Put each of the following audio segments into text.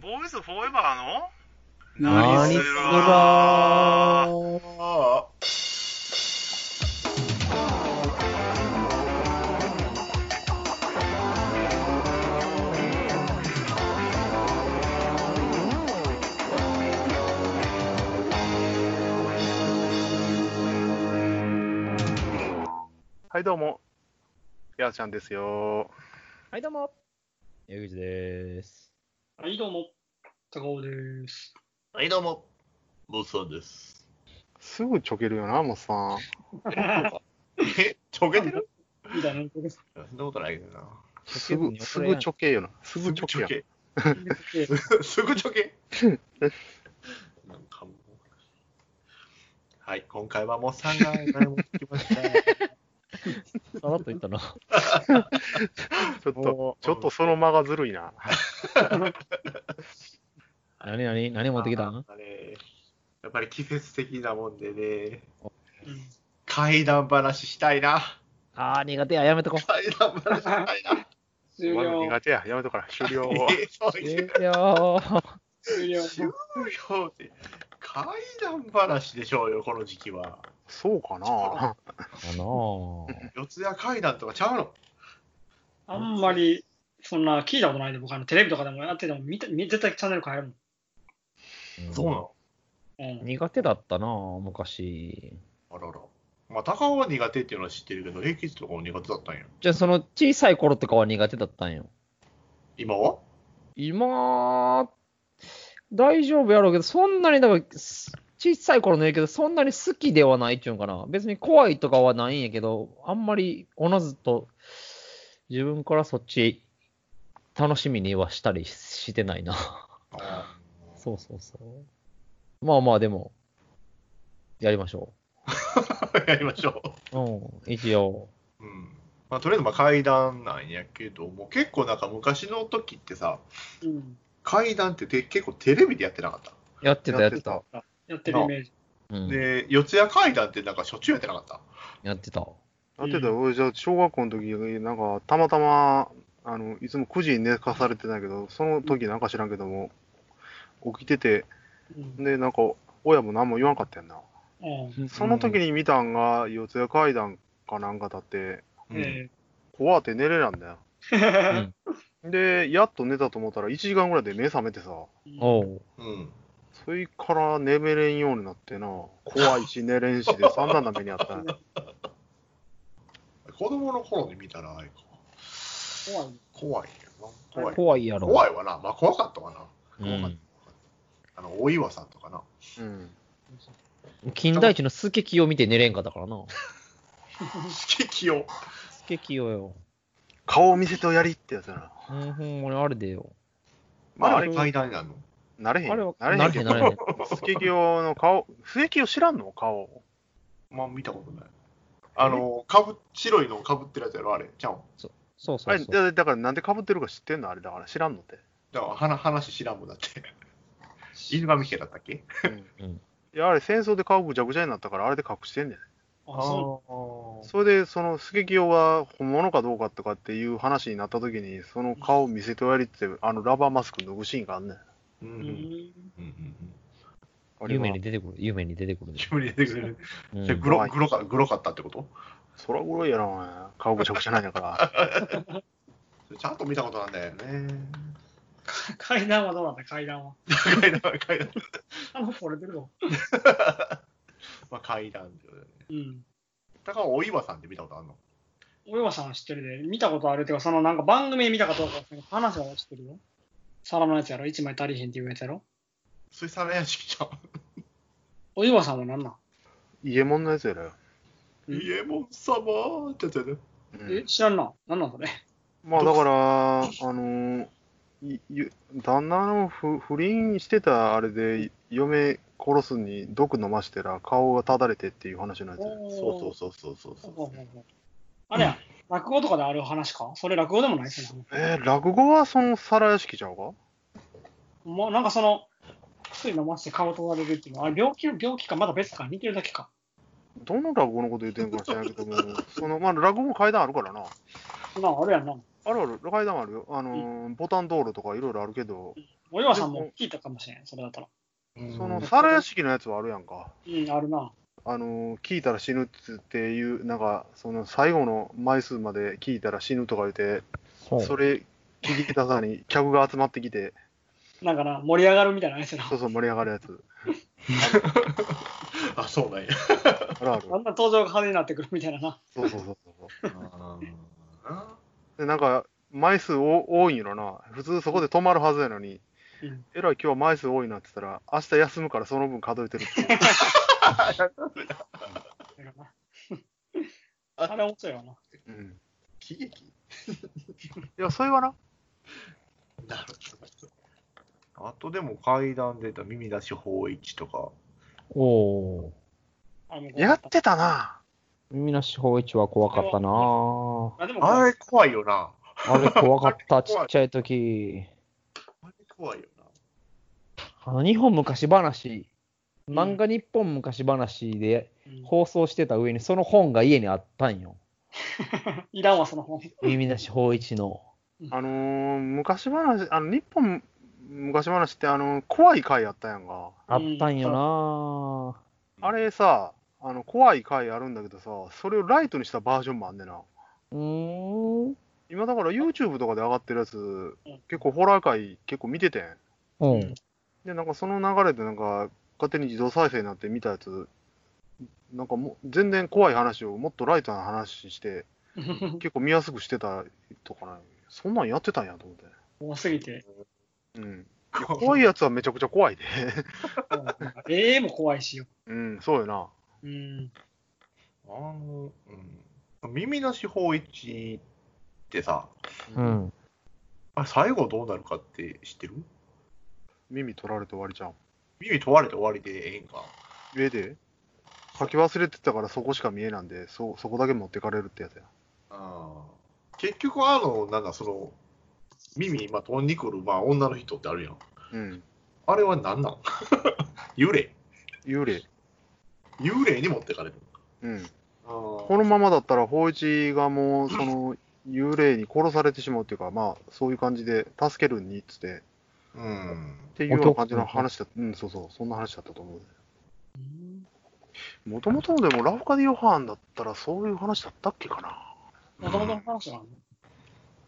ボーイズフォーエバーの？何すする？らわーはい、どうも。やーちゃんですよ。はい、どうも。江口です。はい、どうも。高尾です。はい、どうも。ボスさんです。すぐちょけるよな、もうさん。え、ちょけてる？い。そんなことないけどな。すぐ、すぐちょけよな。すぐちょけ。すぐちょけ。なんかもう。はい、今回はもう3が誰も聞きました。さらっと言ったな。ちょっと、ちょっとその間がずるいな。何何何持ってきたん？あれやっぱり季節的なもんでね、うん怪談話したいな。あー、苦手や。やめとこう。怪談話したいな。終了。苦手や。やめとから、終了。終了。終了。終了って、怪談話でしょうよ、この時期は。そうかな。かなぁ。四谷怪談とかちゃうの？あんまり、そんな聞いたことないで、僕、あのテレビとかでもやってても見た、見絶対チャンネル変えるうんそうなの？うん。苦手だったなぁ、昔。あらら。まあ、高尾は苦手っていうのは知ってるけど、平吉とかも苦手だったんや。じゃあ、その小さい頃とかは苦手だったんよ。今は？今、大丈夫やろうけど、そんなに、だから、す小さい頃のやけど、そんなに好きではないっていうんかな。別に怖いとかはないんやけど、あんまりおのずと自分からそっち楽しみにはしたりしてないな。そうそうそう。まあまあ、でも、やりましょ やりましょう。うん、一応。う。うん。まあ、とりあえずまあ怪談なんやけども、結構なんか昔の時ってさ、うん。怪談ってて結構テレビでやってなかった。やってた、やってた。やってるイメージ。うん、で、四谷怪談ってなんかしょっちゅうやってなかった？やってた。だってた、俺じゃあ小学校の時、なんか、たまたま、あの、いつも9時に寝かされてたけど、その時なんか知らんけども、起きてて、うん。で、なんか、親も何も言わんかったやんな。うん。その時に見たんが、四谷階段かなんかだって、うんえ怖って寝れなんだよ。えで、やっと寝たと思ったら、1時間ぐらいで目覚めてさ、おう。うん。それから眠れんようになってな、怖いし寝れんしで、散々な目にあったんや子供の頃に見たら、あれか。怖い。怖いよな。怖い。怖いやろ。怖いわな。まあ怖かったかな。うん。あの、大岩さんとかな。うん。金田一のスケキヨ見て寝れんかったからな。激清。スケキヨよ。顔を見せてやりってやつやな。うん、ほんまにあれでよ。まあ、ああれれ階段になるのなれへん。あれは、なれへんけどなれへん、なれへん。スケキヨの顔、スケキヨ知らんの顔？まあ見たことない。あの、かぶ、白いのかぶってるやつやろ、あれ。ちゃう？ん。そうそあれ、うそう。だだからなんで被ってるか知ってんの？あれだから知らんのって。だから話話知らんもんだって。犬神家だったっけ？うんうんいや、あれ戦争で顔ぐちゃぐちゃになったから、あれで隠してんねん。あ、そそれで、そのスケキヨが本物かどうかとかっていう話になった時に、その顔見せてやりって、あのラバーマスク脱ぐシーンがあんねん。う。う。うんん。うんうん夢に出てくる、夢に出てくるで。自分に出てくる。うんじゃあグロ、グロか、グロかったってこと？そらぐらいやな、お前顔ぐちゃぐちゃなんやから。ちゃんと見たことなんだよね。階段はどうなんだ、階段は。階段、階段。あの、これ出るぞ。まあ階段ってことだよね。うん。だから、お岩さんって見たことあるの？お岩さん知ってるで、見たことあるっていうか、そのなんか番組で見たかどうか話は知ってるよ。皿のやつやろ？一枚足りへんっていうやつやろ？水産屋敷ちゃん。お岩さんは何なん？イエモンのやつやろよ。うんイエモン様ってやつやね。うんえ、知らんな。何なんそれ？まあだから、あのいゆ旦那の不不倫してたあれで、嫁殺すに毒飲ましてら顔がただれてっていう話のやつ。そうそうそうそうそうそうあれや、落語とかである話か？それ落語でもないそのえー落語はその皿屋敷ちゃうか？もうなんかその、薬飲ませて顔取られるっていうの？は、あれ病気病気か？まだ別か？似てるだけか？どの落語のこと言ってんのか知らんけども、そのまあ落語も階段あるからな。なんかあるやんな。あるある、階段あるよ。あのーボタン道路とかいろいろあるけど、森山さんも聞いたかもしれん、それだったら。その皿屋敷のやつはあるやんか。うん、あるな。あのー聞いたら死ぬっていう、なんか、その最後の枚数まで聞いたら死ぬとか言って、それ聞き出さに 客が集まってきて、なんかな、盛り上がるみたいなやつやな。そうそう盛り上がるやつ。あ、そうなんや。あるある。だんだん登場が派手になってくるみたいなな。そうそうそうそう。あで、なんか、枚数お多いんやろな。普通そこで止まるはずやのに、うんえらい今日は枚数多いなって言ったら、明日休むからその分数えてるっていう。あれ面白いよな。うん。喜劇？いや、それはな。なるほど。あとでも階段で言ったら耳出し法一とか。おおあのやってたな。ー。耳なし法一は怖かったなぁあでもあれ怖いよな。あれ怖かった、ちっちゃい時。怖いよな。あの、日本昔話、漫画日本昔話でうん放送してた上にその本が家にあったんよ。いらんわ、その本。耳なし法一の。あのー、昔話、あの、日本昔話って、あの、怖い回やったやんか。あったんよなあれさ、あの、怖い回あるんだけどさ、それをライトにしたバージョンもあんねんな。ぁ。うーん。今だから YouTube とかで上がってるやつ、結構ホラー回結構見ててん。うん。で、なんかその流れでなんか、勝手に自動再生になって見たやつ、なんかもう全然怖い話をもっとライトな話して、結構見やすくしてたとかな。そんなんやってたんやと思って。多すぎて。うん。いや怖いやつはめちゃくちゃ怖いで。ええも怖いしよ。うん、そうよな。うん。あの、うん。耳なし法一ってさ、うん。あれ最後どうなるかって知ってる？耳取られて終わりじゃん。耳問われて終わりでええんか。上で？書き忘れてたからそこしか見えなんで、そそこだけ持ってかれるってやつや。結局、あの、なんだ、その、耳今飛んでくる、まあ、女の人ってあるやん。うん。あれは何なん？幽霊幽霊。幽霊に持ってかれる。うん。ここのままだったら、法一がもう、その、幽霊に殺されてしまうっていうか、まあ、そういう感じで、助けるにっつって、うん。っていうような感じの話だうん、そうそう、そんな話だったと思う。もともとでも、ラフカディ・ヨハンだったら、そういう話だったっけかな。もともとの話なの？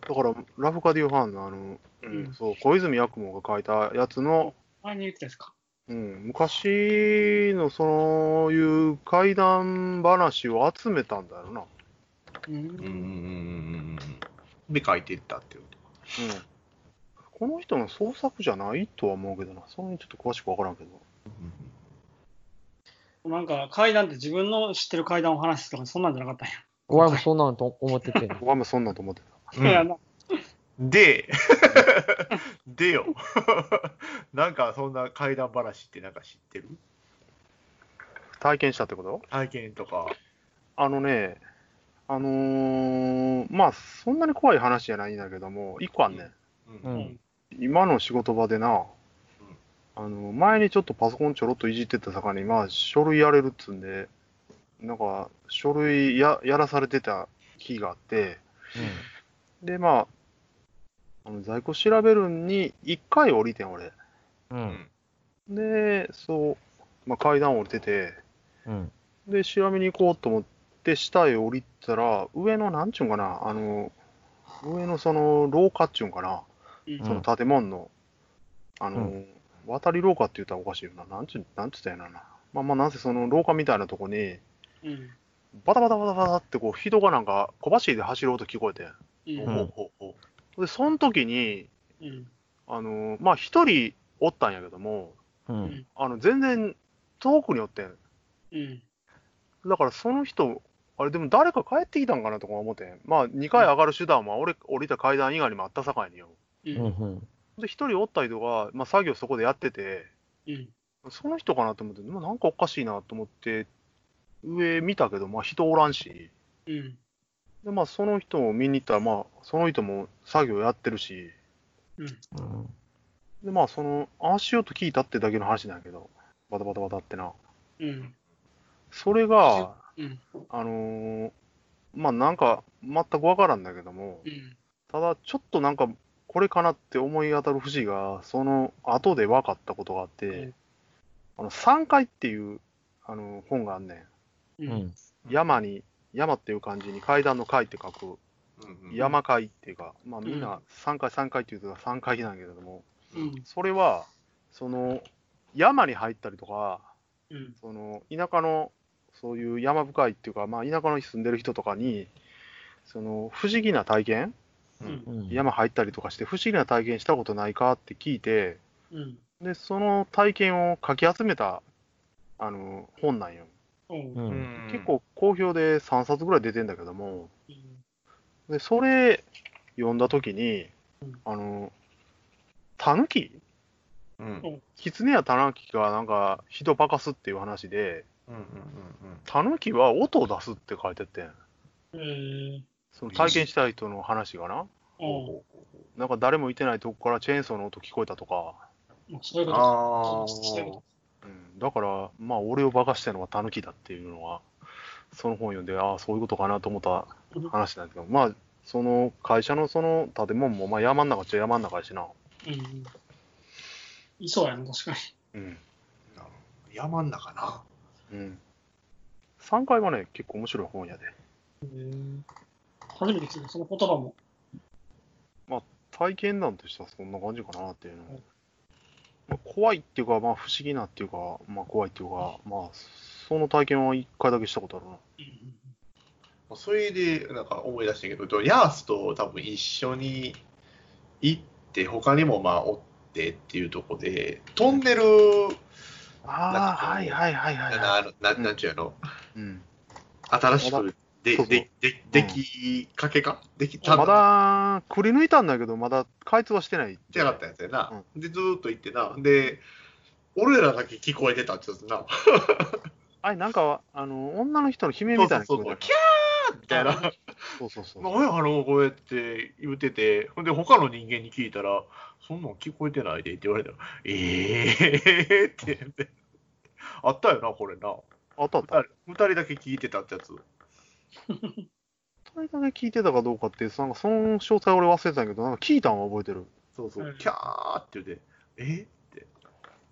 だから、ラフカディ・ヨハンの、あの、うんうんそう、小泉八雲が書いたやつの、前に言ってたやつか。うん、昔のそういう怪談話を集めたんだよな。う。うんんうんうんうん。で、書いていったっていうこうん。この人の創作じゃないとは思うけどな。そんなにちょっと詳しくわからんけど。と。なんか階段って自分の知ってる階段を話すとかそんなんじゃなかったんや。お前もそんなんと思っててんの。僕はもうそんなんと思ってた。うんで、でよ。なんかそんな怪談話ってなんか知ってる？体験したってこと？体験とか。あのね、あのーまあ、そんなに怖い話じゃないんだけども、一個あんねん。ううんん。今の仕事場でな、あの、前にちょっとパソコンちょろっといじってた坂に、まあ、書類やれるっつんで、なんか、書類ややらされてた日があって、で、まあ、あの在庫調べるんに1回降りてん、俺。うん。で、そう、まあ、階段降りてて、うん。で、調べに行こうと思って、下へ降りたら、上の、なんちゅうんかな、あの、上のその廊下っちゅうんかな、うんその建物の、あの、う渡り廊下って言ったらおかしいよな、なんちゅう、なんちゅったんやろな。まあまあ、なんせその廊下みたいなとこに、うん。バタバタバタバタってこう、人がなんか小走りで走る音聞こえて。うん。ほうほうほうで、その時に、うん。あの、まあ、一人おったんやけども、う。うんん。あの、全然遠くにおってん。うん。だからその人、あれでも誰か帰ってきたんかなとか思ってん。まあ、2回上がる手段は俺、降りた階段以外にもあったさかいによ。う。うんん。で、一人おった人が、まあ、作業そこでやってて、うん。その人かなと思って、まあ、なんかおかしいなと思って、上見たけど、まあ、人おらんし、うん。で、まあ、その人を見に行ったら、まあ、その人も作業やってるし、うん。で、まあ、その、足音聞いたってだけの話なんやけど、バタバタバタってな。うん。それが、うん。あのーまあ、なんか、全くわからんだけども、うん。ただ、ちょっとなんか、これかなって思い当たる節が、その後で分かったことがあって、うんあの、山海っていう、あの、本があんねう。うんん。山に、山っていう漢字に階段の階って書く、うんうん山階っていうか、まあみんうな3階3階っていうと3階なんやけれども、うん。それは、その、山に入ったりとか、うん。その、田舎の、そういう山深いっていうか、まあ田舎の住んでる人とかに、その、不思議な体験うん。うん。山入ったりとかして不思議な体験したことないかって聞いて、うん。で、その体験をかき集めた、あの、本なんよ。おうんん結構好評で3冊ぐらい出てんだけども、うんで、それ読んだ時にうん、あの、タヌキ？うんキツネやタヌキがなんか人化かすっていう話で、うんうんタヌキは音を出すって書いててん。えーその体験したい人の話がな。おうなんか誰もいてないとこからチェーンソーの音聞こえたとか。まあそういううんこあとそういうん、だから、まあ、俺を化かしたのはタヌキだっていうのは、その本読んで、ああ、そういうことかなと思った話なんだけど、まあ、その会社のその建物も、まあ、山ん中っちゃ山ん中やしな。とうん。いそうやな、確かに。うん。あ山ん中なうん。3階はね、結構面白い本やで。えー初めて聞いた、その言葉も。体験談としてはそんな感じかなっていうの。まあ、怖いっていうか、まあ、不思議なっていうか、まあ、怖いっていうか、まあ、その体験は1回だけしたことあるな。うんそれでなんか思い出したけどヤースと多分一緒に行って他にもまあおってっていうとこでトンネルああ、はいはいはいはい、なはななんちゅうの？い。うん。新しくでそうそう。ででできかけか？できたまだ、くり抜いたんだけど、まだ開通はしてない。なかったやつやな、でずーっと行ってな。で俺らだけ聞こえてたってやつな あれ、なんか、あの、女の人の悲鳴みたいなそうそうそうキャーみたいな。そうそうそう。何やあの声って言ってて、ほんで他の人間に聞いたら、そんなん聞こえてないでって言われた。ら、ええーって言って。あったよな、これな。あったあった。二人だけ聞いてたってやつ。二人だけ聞いてたかどうかって、なんかその詳細俺忘れてたけど、なんか聞いたんは覚えてる。そうそうう、んキャーって言って、え？ーって。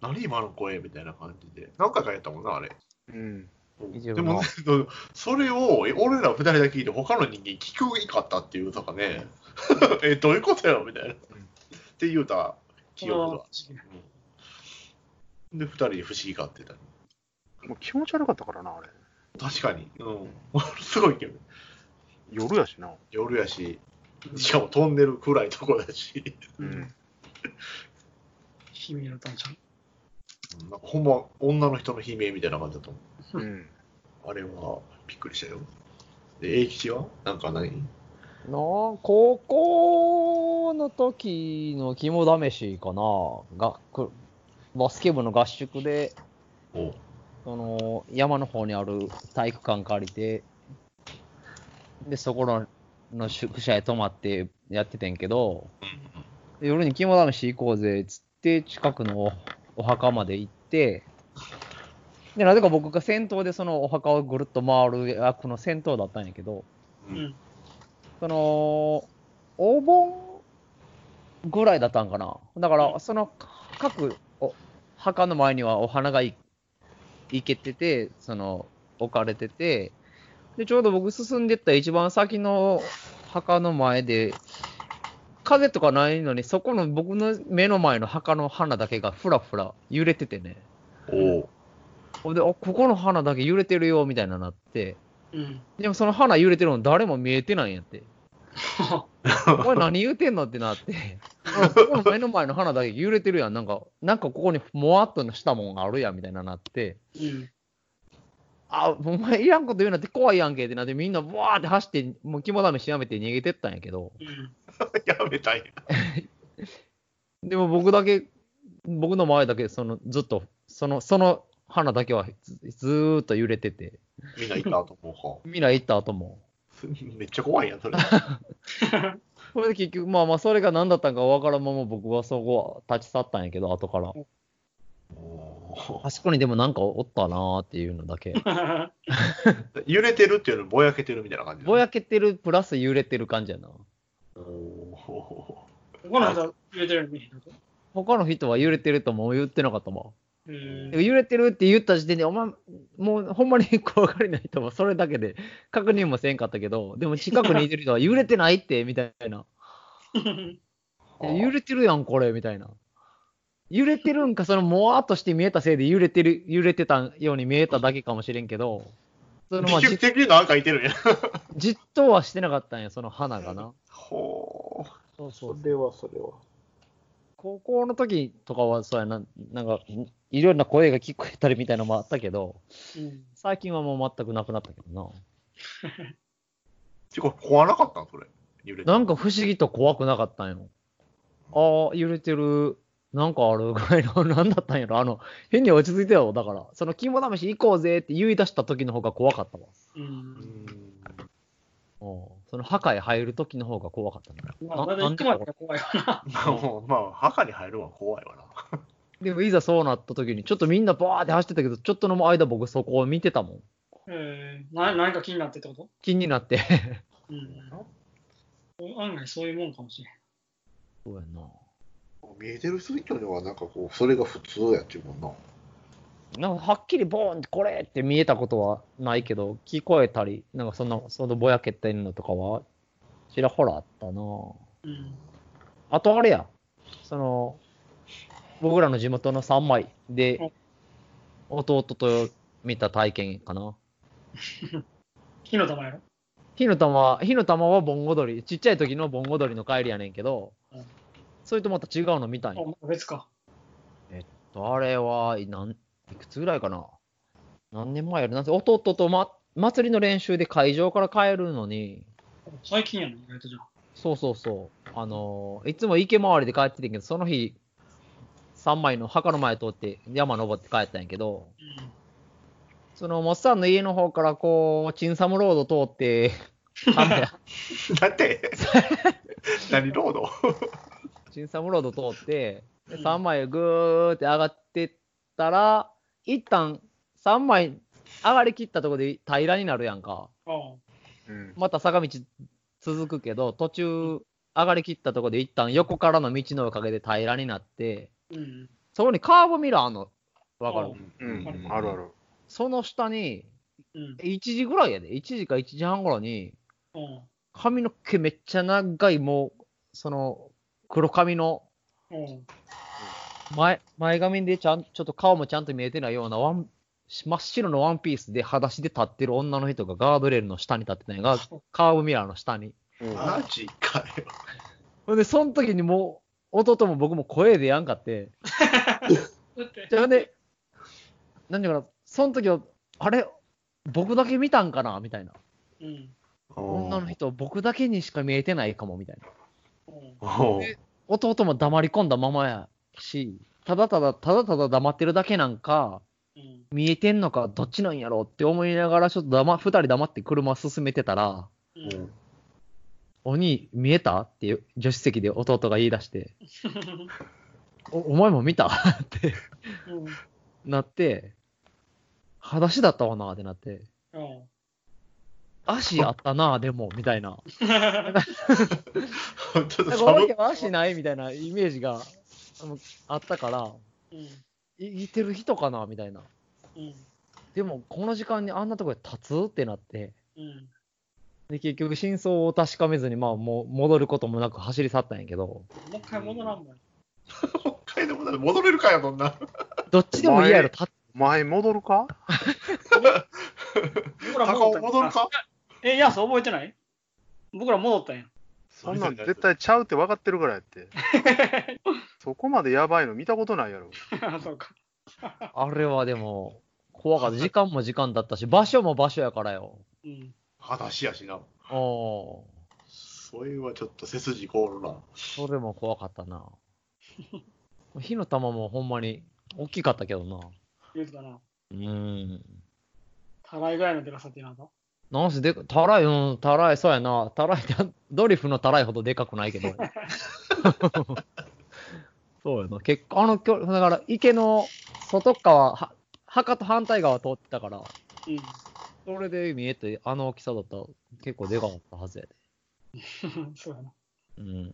何今の声？みたいな感じで。何回かやったもんな、あれ。うん。でも、それをえ俺ら二人だけ聞いて、他の人間聞くいかったっていうとかね、え、どういうことやろみたいな。って言うた記憶が。うんで、二人で不思議がってた。もう気持ち悪かったからな、あれ。確かに。うん。すごいけど。夜やしな。夜やし、しかもトンネル暗いとこだし。うん。悲鳴だったんちゃんなんかほんま、女の人の悲鳴みたいな感じだと思う。うん。あれはびっくりしたよ。で、英吉は？なんか何なあ高校の時の肝試しかながくバスケ部の合宿でおその山の方にある体育館借りてでそこのの宿舎へ泊まってやっててんけどで夜に肝試し行こうぜっつって近くのおお墓まで行ってでなぜか僕が先頭でそのお墓をぐるっと回る役の先頭だったんやけどう。うんん。その、お盆ぐらいだったんかな。だから、その各お墓の前にはお花がいいけてて、その、置かれてて、で、ちょうど僕進んでった一番先の墓の前で、風とかないのに、そこの僕の目の前の墓の花だけがふらふら揺れててね。おうほんで、あ、ここの花だけ揺れてるよ、みたいななって。うん。でもその花揺れてるの誰も見えてないんやって。お前何言うてんのってなって、あここの目の前の花だけ揺れてるやん。なんか、なんかここにもわっとしたもんがあるやんみたいななって、うん。あ、お前いらんこと言うなって怖いやんけってなって、みんなブワーって走って、もう肝試しやめて逃げてったんやけど、うん。やめたい。でも僕だけ、僕の前だけ、その、ずっと、その、その花だけはずずーっと揺れてて、みんな行った後もみんな行った後も。は。めっちゃ怖いやん、それ。それで結局、まあまあ、それが何だったんかわからんまま僕はそこは立ち去ったんやけど、後から。おあそこにでもなんかおったなーっていうのだけ。ー 揺れてるっていうのぼやけてるみたいな感じ。ぼやけてるプラス揺れてる感じやな。お他の人は揺れてるの。他の人は揺れてるとも言ってなかったもえん。ー揺れてるって言った時点で、お前、もうほんまに 怖がりない人はそれだけで確認もせんかったけど、でも近くにいてる人は揺れてないって、みたいな。揺れてるやん、これ、みたいな。揺れてるんか、その、もわーっとして見えたせいで揺れてる、揺れてたように見えただけかもしれんけど、その、まあ、実じ的になんかいてるんや。じっとはしてなかったんや、その花がな。ほう。そうそそれはそれは。高校の時とかは、そうやな、なんか、いろんな声が聞こえたりみたいなのもあったけど、うん最近はもう全くなくなったけど てか、怖なかったん？それ。揺れてな。なんか不思議と怖くなかったんよ。ああ、揺れてる、なんかあるぐらいの、なんだったんやろ。あの、変に落ち着いてよ。だから、その肝試し行こうぜって言い出した時の方が怖かったわ。う。うんその墓へ入る時の方が怖かったな。まあ、まだ行くまでが怖いわな。まあ、もうまあ、墓に入るのは怖いわな。でもいざそうなった時に、ちょっとみんなバーって走ってたけど、ちょっとの間僕そこを見てたもん。えー、な何か気になってってこと？気になって。うん。案外そういうもんかもしれん。そうやな。見えてる人にはなんかこう、それが普通やっちゅうもんな。なんかはっきりボーンってこれって見えたことはないけど、聞こえたり、なんかそんな、そのぼやけてんのとかは、ちらほらあったなうん。あとあれや、その、僕らの地元の3枚で、弟と見た体験かな。火の玉やろ？火の玉、火の玉は盆踊り、ちっちゃい時の盆踊りの帰りやねんけどうん、それとまた違うの見たんあ、や。別か。あれは、なん、いくつぐらいかな？何年前やろ？なんせ弟と、ま、祭りの練習で会場から帰るのに、最近やねん、意外とじゃあ。そうそうそう。あのーいつも池回りで帰っててんけど、その日、3枚の墓の前通って山登って帰ったんやけど、その、モッサンの家の方からこう、チンサムロード通って、だって、何ロード？チンサムロード通って、でうん3枚ぐーって上がってったら、一旦3枚上がりきったところで平らになるやんか。うん。また坂道続くけど、途中上がりきったところで一旦横からの道のおかげで平らになって、あ。うん。そこにカーブミラーの？わかる？うん。あるある。その下に、うん。1時ぐらいやで、1時か1時半頃に、うん。髪の毛めっちゃ長い、もう、その、黒髪のうん。前、前髪でちゃん、ちょっと顔もちゃんと見えてないようなワン、真っ白のワンピースで裸足で立ってる女の人がガードレールの下に立ってたんやが、カーブミラーの下に。うんマジかよ。ほんで、その時にもう、弟も僕も声でやんかって、じゃあね、何ていうかな、その時は、あれ、僕だけ見たんかなみたいな。うん。女の人、僕だけにしか見えてないかも、みたいな。弟も黙り込んだままやし、ただただ、ただただ黙ってるだけなんか、うん。見えてんのか、どっちなんやろうって思いながら、ちょっと黙、二人黙って車進めてたら、うん。お兄、見えた？っていう助手席で弟が言い出して、おお前も見た？ってうん。なって、裸足だったわなってなって、うん。足あったな、でも、みたいな。ちょっと足ない？みたいなイメージがあったから、うん。いいてる人かな？みたいな。うん。でも、この時間にあんなとこで立つ？ってなって、うん。で、結局真相を確かめずに、まあ、もう戻ることもなく走り去ったんやけど、もう一回戻らんもん。北海道まで戻れるかよ、そんな。どっちでも嫌やろ、立前戻るか？僕ら高尾戻ったんや戻るか？え、いや、そう覚えてない僕ら戻ったんや。そんなん絶対ちゃうって分かってるからやって。そこまでやばいの見たことないやろ。あ そうか。あれはでも、怖かった。時間も時間だったし、場所も場所やからよ。うん。裸足やしな。おーそれはちょっと背筋凍るな。それも怖かったな。火の玉もほんまに大きかったけどな。言うてたな。うーん。たらいぐらいのでかさってなんだなんせでか、たらい、うん、たらい、そうやな。たらいドリフのたらいほどでかくないけど。そうやな。結構、あの距離、だから池の外側、は墓と反対側通ってたから、うん。それで見えて、あの大きさだったら結構でかかったはずやで。そうやな。うん。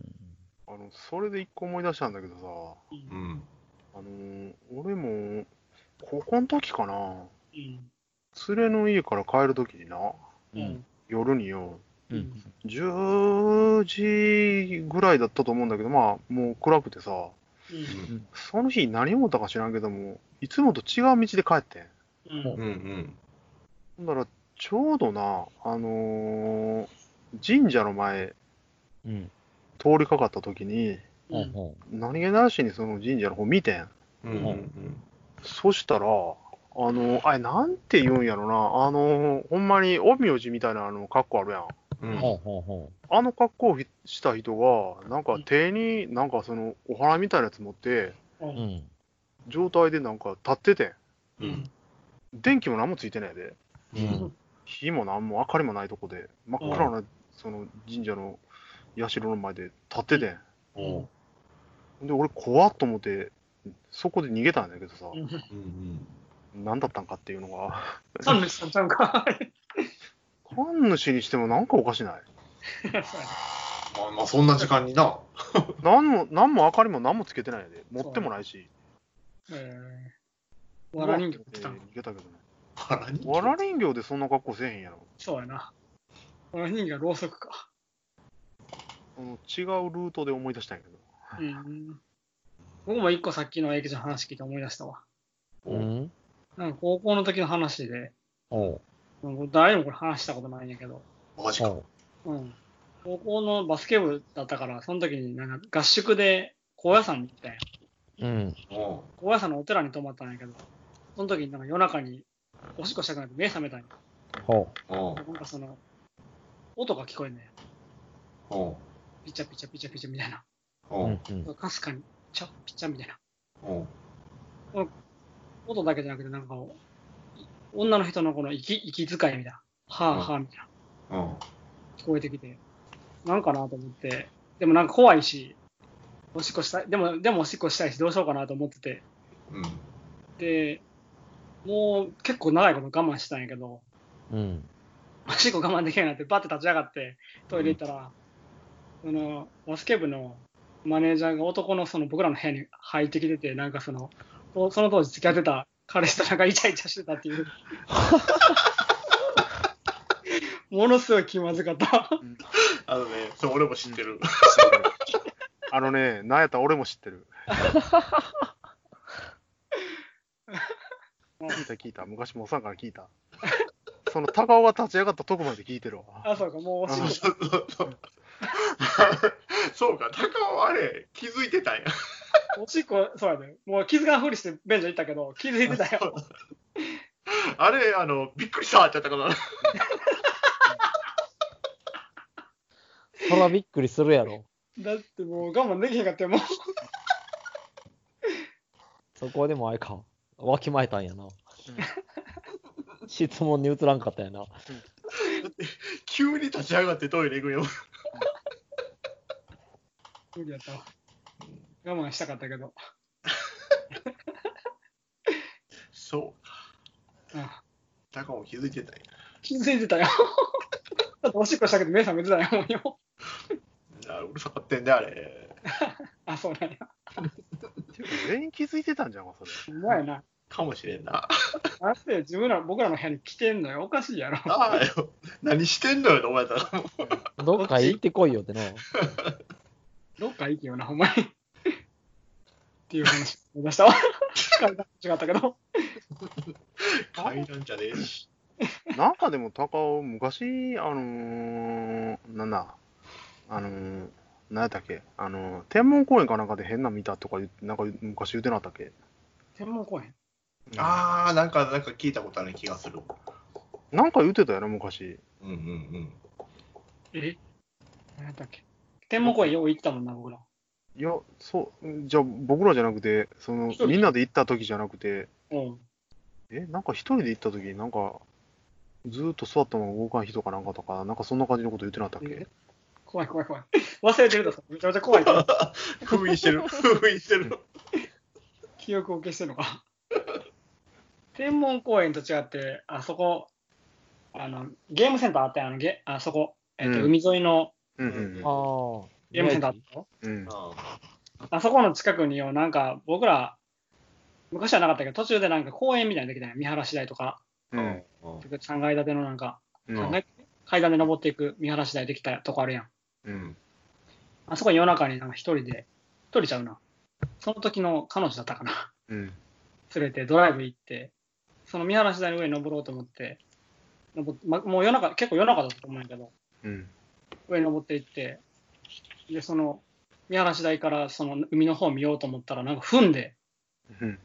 あの、それで一個思い出したんだけどさ、うんうん。あのー俺も、高校の時かな、うん連れの家から帰る時にな、うん夜によ、うん。10時ぐらいだったと思うんだけど、まあ、もう暗くてさ、うんその日何思ったか知らんけども、いつもと違う道で帰ってん。うんうんうん。だら、ちょうどな、あのー神社の前うん。通りかかった時に、うん何気なしにその神社の方見てん。うんうんそしたら、あの、あれ、なんて言うんやろな、あの、ほんまに、陰陽師みたいなあの格好あるやん。う。うんほうほうほあの格好をした人が、なんか手に、なんかその、お花みたいなやつ持って、うう。うんん。状態でなんか立っててん。うん。電気も何もついてないで。うん。火も何も明かりもないとこで、真っ暗な、その神社の社の前で立っててん。で、俺怖っと思って、そこで逃げたんだけどさ、うんうんうん。何だったんかっていうのが、神主さんちゃうか。神主にしてもなんかおかしない。まあまあ、そんな時間にな。何も、何も明かりも何もつけてないで、持ってもないし。えー、わら人形来たえー逃げたけどね。わら人形でそんな格好せえへんやろ。そうやな。わら人形はろうそくか。あの違うルートで思い出したんやけど。うん。僕も一個さっきの駅の話聞いて思い出したわ。うん。なんか高校の時の話で、おう。もう誰にもこれ話したことないんやけど、マジか。おう。うん。高校のバスケ部だったから、その時になんか合宿で高野山に行ったんや。うん。おう高野山のお寺に泊まったんやけど、その時になんか夜中におしっこしたくなって目覚めたんや。ほおうなんかその、音が聞こえんねん。おうピチャピチャピチャピチャみたいな。う。う。かすかに、チャッピチャみたいな。おう音だけじゃなくて、なんかこう、い女の人のこの息息遣いみたいな。はあはあみたいな。おう聞こえてきて、なんかなと思って、でもなんか怖いし、おしっこしたい、でも、でもおしっこしたいし、どうしようかなと思ってて、うん。で、もう結構長いこと我慢してたんやけど、うん。おしっこ我慢できないなって、バッて立ち上がって、トイレ行ったら、その、バスケ部のマネージャーが男のその僕らの部屋に入ってきてて、なんかその、とその当時付き合ってた彼氏となんかイチャイチャしてたっていう。ものすごい気まずかった。あのね、そう、俺も知ってる。あのね、なんやったら俺も知ってる。聞いた聞いた。昔もおさんから聞いた。その高尾が立ち上がったとこまで聞いてるわ。あ、そうか、もうそうそう。か、高尾あれ、気づいてたんや。おしっこ、そうやね。もう気づかんふりして便所行ったけど、気づいてたよ。あれ、あの、びっくりしたってやったから。そらびっくりするやろ。だってもう我慢できへんかったよ、もう。そこでもあれか。わきまえたんやな。質問に移らんかったんやな。急に立ち上がってトイレ行くよ。無理やったわ。我慢したかったけど。そう。うん高尾も気づいてたんや。気づいてたよ。おしっこしたけど目覚めてたよ、もうよ。あうるさかってんで、あれ。あ、そうなんや。ていうか全員気づいてたんじゃんか、それ。うまいな。かもしれんな。なんで自分ら、僕らの部屋に来てんのよ。おかしいやろ。ああよ。何してんのよと思ったら。どっか行ってこいよってな。どっか行けよな、ほんまに。っていう話を出したわ。違ったけど。階段じゃねえし。なんかでも高尾、昔、あのー、なんだ、あのー、何やったっけ、あのー、天文公園かなんかで変な見たとかなんか昔言ってなかったっけ？天文公園？ああ、なんか、なんか聞いたことある気がする。なんか言ってたよな、昔。うんうんうん。え？何やったっけ？天文公園よう行ったもんな、僕ら。いや、そう、じゃあ僕らじゃなくて、その一人みんなで行った時じゃなくて、うん。え、なんか一人で行った時になんか、ずーっと座ったまま動かん人かなんかとか、なんかそんな感じのこと言ってなかったっけ？え？怖い怖い怖い。忘れてるとさ、めちゃめちゃ怖いから。封印してる。封印してる。記憶を消してるのか。天文公園と違って、あそこ、あの、ゲームセンターあったやん、あのゲあそこ、えっとうん海沿いの、うんうんうん。ああ。ゲームセンターとうん。あそこの近くによ、なんか僕ら、昔はなかったけど、途中でなんか公園みたいなのできたよ。見晴らし台とか、う。うんん。3階建てのなんか、うん三階階段で登っていく見晴らし台できたとこあるやん。うん。あそこに夜中になんか一人で、一人ちゃうな。その時の彼女だったかな。うん。連れてドライブ行って、その見晴らし台の上に登ろうと思って、登っま、もう夜中、結構夜中だったと思うんやけど、うん。上に登って行って、で、その見晴らし台からその海の方を見ようと思ったら、なんか踏んで、うん。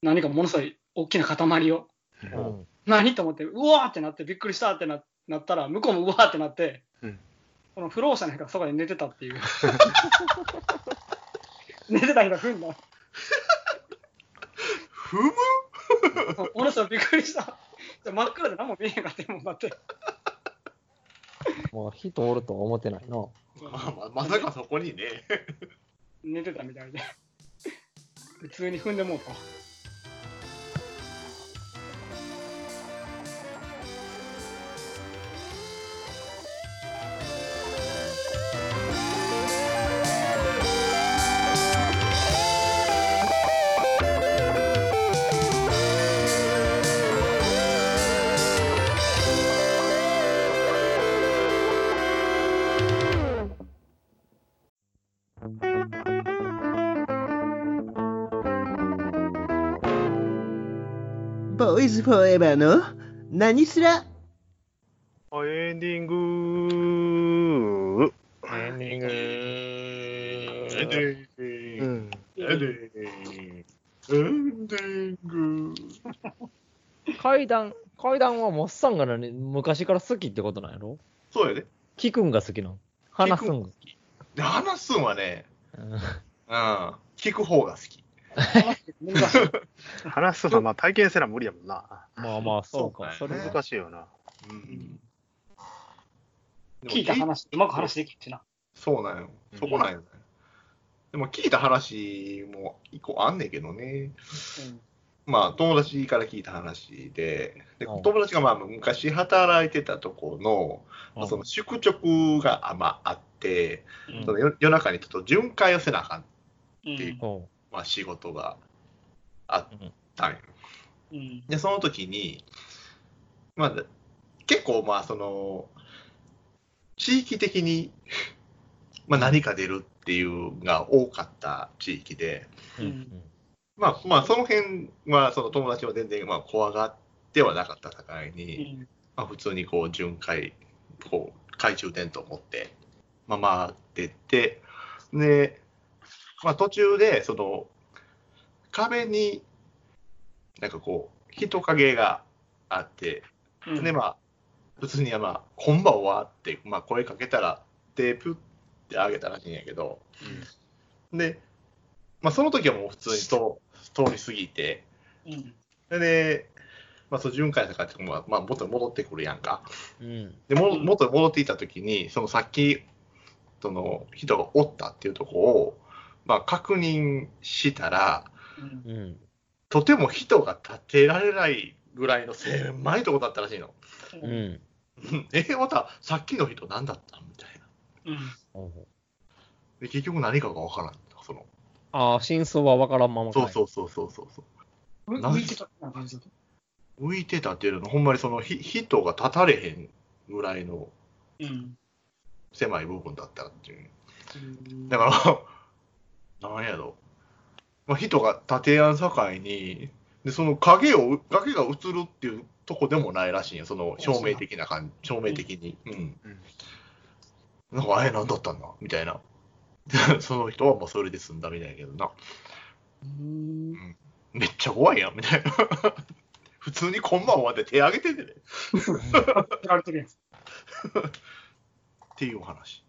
何かものすごい大きな塊を、うん何と思って、うわーってなって、びっくりしたってななったら、向こうもうわーってなって、うんこの不老者の人がそこで寝てたっていう。寝てた人が踏んだ。踏む？ものすごいびっくりした。じゃ真っ暗で何も見えへんかったもんだって。まあ、人おるとは思ってないな。まあまあまさかそこにね。寝てたみたいで。普通に踏んでもうた。フォーエバーの何すら？あエンディング。エンディング。エンディング。うん。エンディングエンディング階段、階段はモッサンが何？昔から好きってことなんやろ？そうやで。聞くんが好きなの話すんが好き。で話すんはね、うん。うん、聞く方が好き。難しい。話すのはまあ体験せな無理やもんな。まあまあ、そうか。それは難しいよな。うん聞いた話、うまく話できるしな。そうなんよ。そこなんよね。でも聞いた話も一個あんねんけどね。まあ友達から聞いた話で、でうん友達がまあ昔働いてたとこの、まあその宿直があまああって、うんその夜夜中にちょっと巡回をせなあかん、うん。でほまあ、仕事があったんよ。うん。で、その時に、まあ、結構まあその、地域的に、まあ、何か出るっていうのが多かった地域で、ううんまあ、まあ、その辺は、その友達は全然、まあ、怖がってはなかった境に、まあ、普通にこう、巡回、こう、懐中電灯を持って、まあ、回ってって、で、まあ、途中で、その、壁に、なんかこう、人影があって、うん。で、まあ、普通に、まあ、こんばんはって、まあ、声かけたら、手プってあげたらしいんやけど、で、まあ、その時はもう普通にと通り過ぎて、うん。で、まあ、その巡回とかって、まあ、まあ、元に戻ってくるやんか。うん。で、もうん元に戻っていた時に、そのさっき、その人がおったっていうところを、まあ、確認したら、うんうん。とても人が立てられないぐらいの狭いとこだったらしいの。うん。うんえ、また、さっきの人何だったみたいな。うん。で、結局何かがわからん。その、ああ、真相は分からんままかいそうそうそうそうそうそう。う浮いてた？浮いてたっていうのほんまにそのひ人が立たれへんぐらいのうん。狭い部分だったっていう。うんだから、なんやろ。まあ、人が立てやん境に、で、その影を、影が映るっていうとこでもないらしいんや、その照明的な感じ、照明的に。うん。なんか、あれなんだったんだみたいな。その人はもうそれで済んだみたいやけどな。うん。めっちゃ怖いやん、みたいな。普通にこんばんはって手挙げてんでね。やられてるやつ。っていうお話。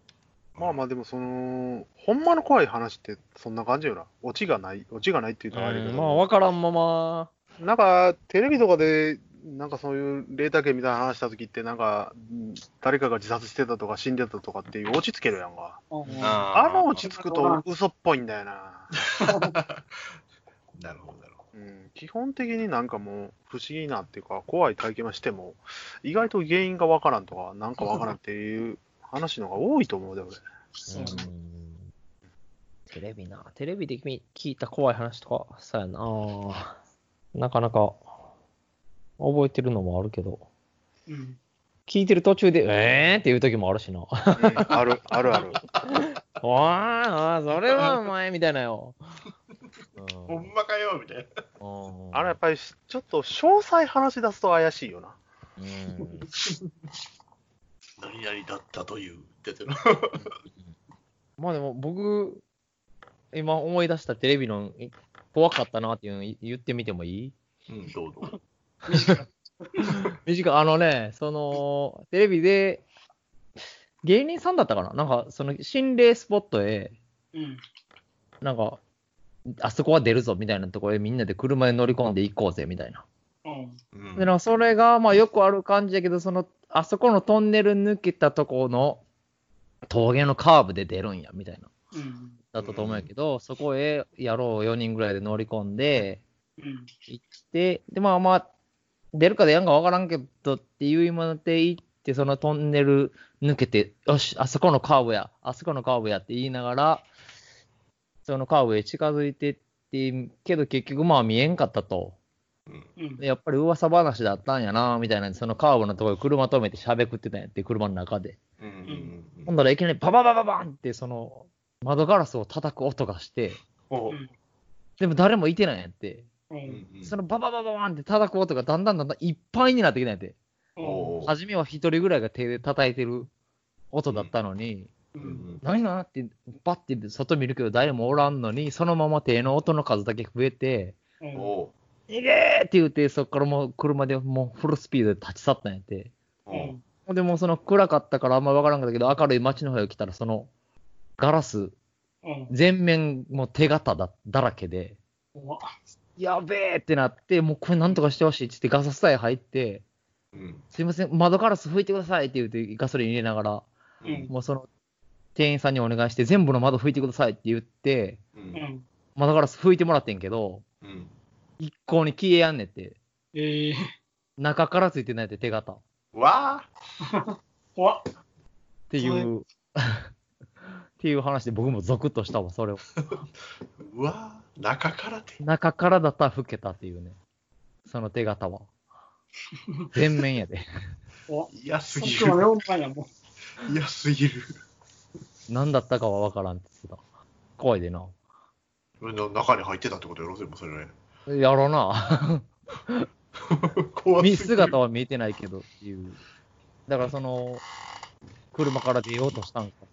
まあまあでもその、ほんまの怖い話ってそんな感じよな。オチがない、オチがないっていうのはあるけど、うんまあ、分からんまま。なんかテレビとかで、なんかそういう霊体験みたいな話した時って、なんかうん誰かが自殺してたとか死んでたとかっていうオチつけるやんか。あのオチつくと嘘っぽいんだよな。なるほど、なるほうん、基本的になんかもう不思議なっていうか、怖い体験はしても、意外と原因がわからんとか、なんかわからんっていう話のが多いと思うで、俺。そううんテレビな。テレビで見聞いた怖い話とか、そうやな。なかなか覚えてるのもあるけど、うん。聞いてる途中で、えー？っていう時もあるしな。うんある、あるある。おー、それはお前みたいなよ。ほんまかよみたいな。うんあれやっぱりしちょっと詳細話し出すと怪しいよな。うん 何々だったという。出てる。まあでも僕、今思い出したテレビのい怖かったなっていうのい言ってみてもいい？うん、どうぞ。短い、あのね、その、テレビで、芸人さんだったかな？なんか、その心霊スポットへ、うん。なんか、あそこは出るぞみたいなところへみんなで車に乗り込んで行こうぜみたいな。うん。うんで、なんかそれが、まあよくある感じだけど、その、あそこのトンネル抜けたところの峠のカーブで出るんや、みたいな。うん。だったと思うんやけど、そこへやろう4人ぐらいで乗り込んで、うん。行って、で、まあまあ、出るか出やんかわからんけどっていう今で行って、そのトンネル抜けて、よし、あそこのカーブや、あそこのカーブやって言いながら、そのカーブへ近づいてって、けど結局まあ見えんかったと。うん。でやっぱり噂話だったんやな、みたいな、そのカーブのところで車止めて喋ってたんやって、車の中で。うんうんほんだらいきなりバババババンって、その、窓ガラスを叩く音がして、でも誰もいてないんやって。う。うんんそのバババババンって叩く音がだんだんだんだんいっぱいになってきたんやって。初めは一人ぐらいが手で叩いてる音だったのに、う。うんん何なって、バッて外見るけど誰もおらんのに、そのまま手の音の数だけ増えて、うん。おう逃げーって言って、そっからもう車でもうフルスピードで立ち去ったんやって。おううん。ほんでもうその暗かったからあんま分からんかったけど、明るい街の方へ来たら、そのガラス、うん。全面もう手形だだらけで、やべえってなって、もうこれなんとかしてほしいって言ってガサスタイ入って、うんすいません、窓ガラス拭いてくださいって言ってガソリン入れながら、うん。もうその店員さんにお願いして、全部の窓拭いてくださいって言って。窓ガラス拭いてもらってんけど、うん一向に消えやんねって、ええ中からついてないって手形っわあ怖っていう、っていう話で僕もゾクッとしたわ、それを。うわあ中からて。中からだったら拭けたっていうね、その手形は。全面やで。怖嫌すぎる。4番やもん。嫌すぎる。何だったかは分からんって言ってた。怖いでな。な中に入ってたってことやろ、全部それ。やろな。見 怖すぎる。姿は見えてないけどっていう。だからその、車から出ようとしたんか。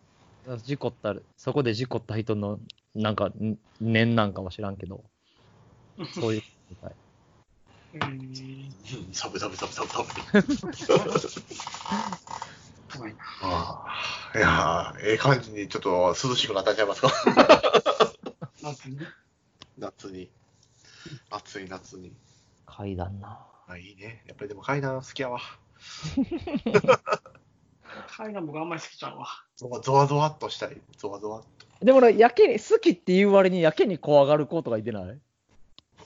事故った、そこで事故った人の、なんか、ん念なんかは知らんけど、そういうみたい。サブサブサブサブサブ。怖いな。ああいやーええ感じにちょっと涼しくなったんちゃいますか夏に。夏に。暑い夏に。階段な。あ、いいね。やっぱりでも階段好きやわ。階段僕あんまり好きちゃうわ。ゾワゾワゾワっとしたい。ゾワゾワっと。でも俺、やけに、好きっていう割にやけに怖がる子とかいてない？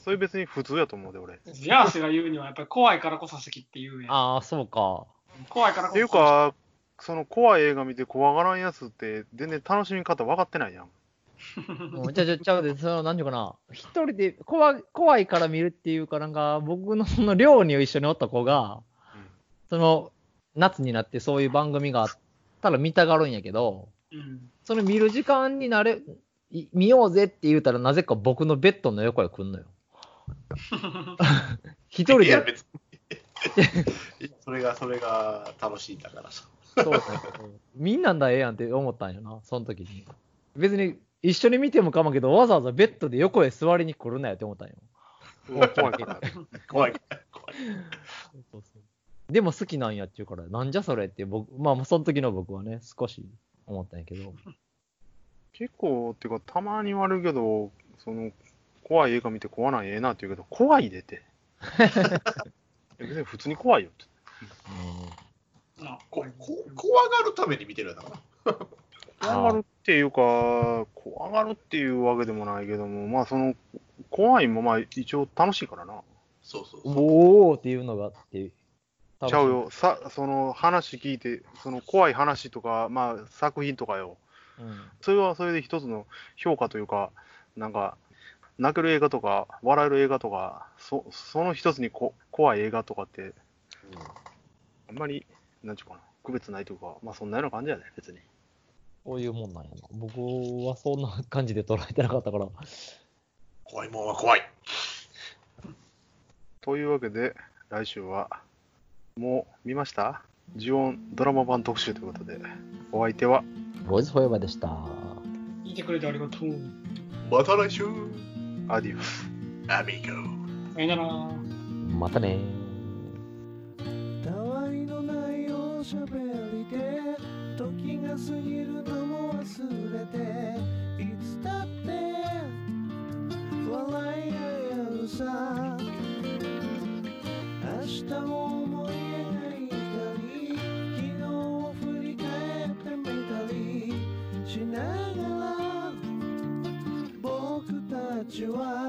それ別に普通やと思うで、俺。っヤースが言うにはやっぱり怖いからこそ好きって言うやん。ああ、そうか。怖いからこそ。ていうか、その怖い映画見て怖がらんやつって、全然楽しみ方分かってないやん。うんちゃうちゃうちゃうで、その、なんていうかな、一人で怖い怖いから見るっていうかなんか、僕の その寮に一緒におった子が、その、夏になってそういう番組があったら見たがるんやけど、うん。その見る時間になれ、い見ようぜって言うたらなぜか僕のベッドの横へ来んのよ。一人いや、で、別に。それが、それが楽しいんだからさ。そうねみんなんだええやんって思ったんよな、その時に。別に一緒に見ても構わんけど、わざわざベッドで横へ座りに来るなよって思ったんよ。うわ怖いから。怖い。怖い。そうそうでも好きなんやって言うから、なんじゃそれって僕、まあその時の僕はね、少し思ったんやけど。結構、っていうか、たまに言われるけど、その、怖い映画見て怖ないええなって言うけど、怖いでて。別に普通に怖いよって。あここ怖がるために見てるんだから。怖がるっていうか、怖がるっていうわけでもないけども、まあその、怖いもまあ一応楽しいからな。そうそうそう。おーっていうのがあって。ちゃうよ。さ、その話聞いて、その怖い話とか、まあ作品とかよ。うん。それはそれで一つの評価というか、なんか、泣ける映画とか、笑える映画とか、そその一つにこ怖い映画とかって、あんまり、なんちゅうかな、区別ないというか、まあそんなような感じやね、別に。そういうもんなんやな。僕はそんな感じで捉えてなかったから。怖いもんは怖い。というわけで、来週は、もう見ました？ジオンドラマ版特集ということで、お相手は、ボイスフォーエバーでした。聞いてくれてありがとう。また来週アディオス。アミゴさよなら。またね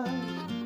ち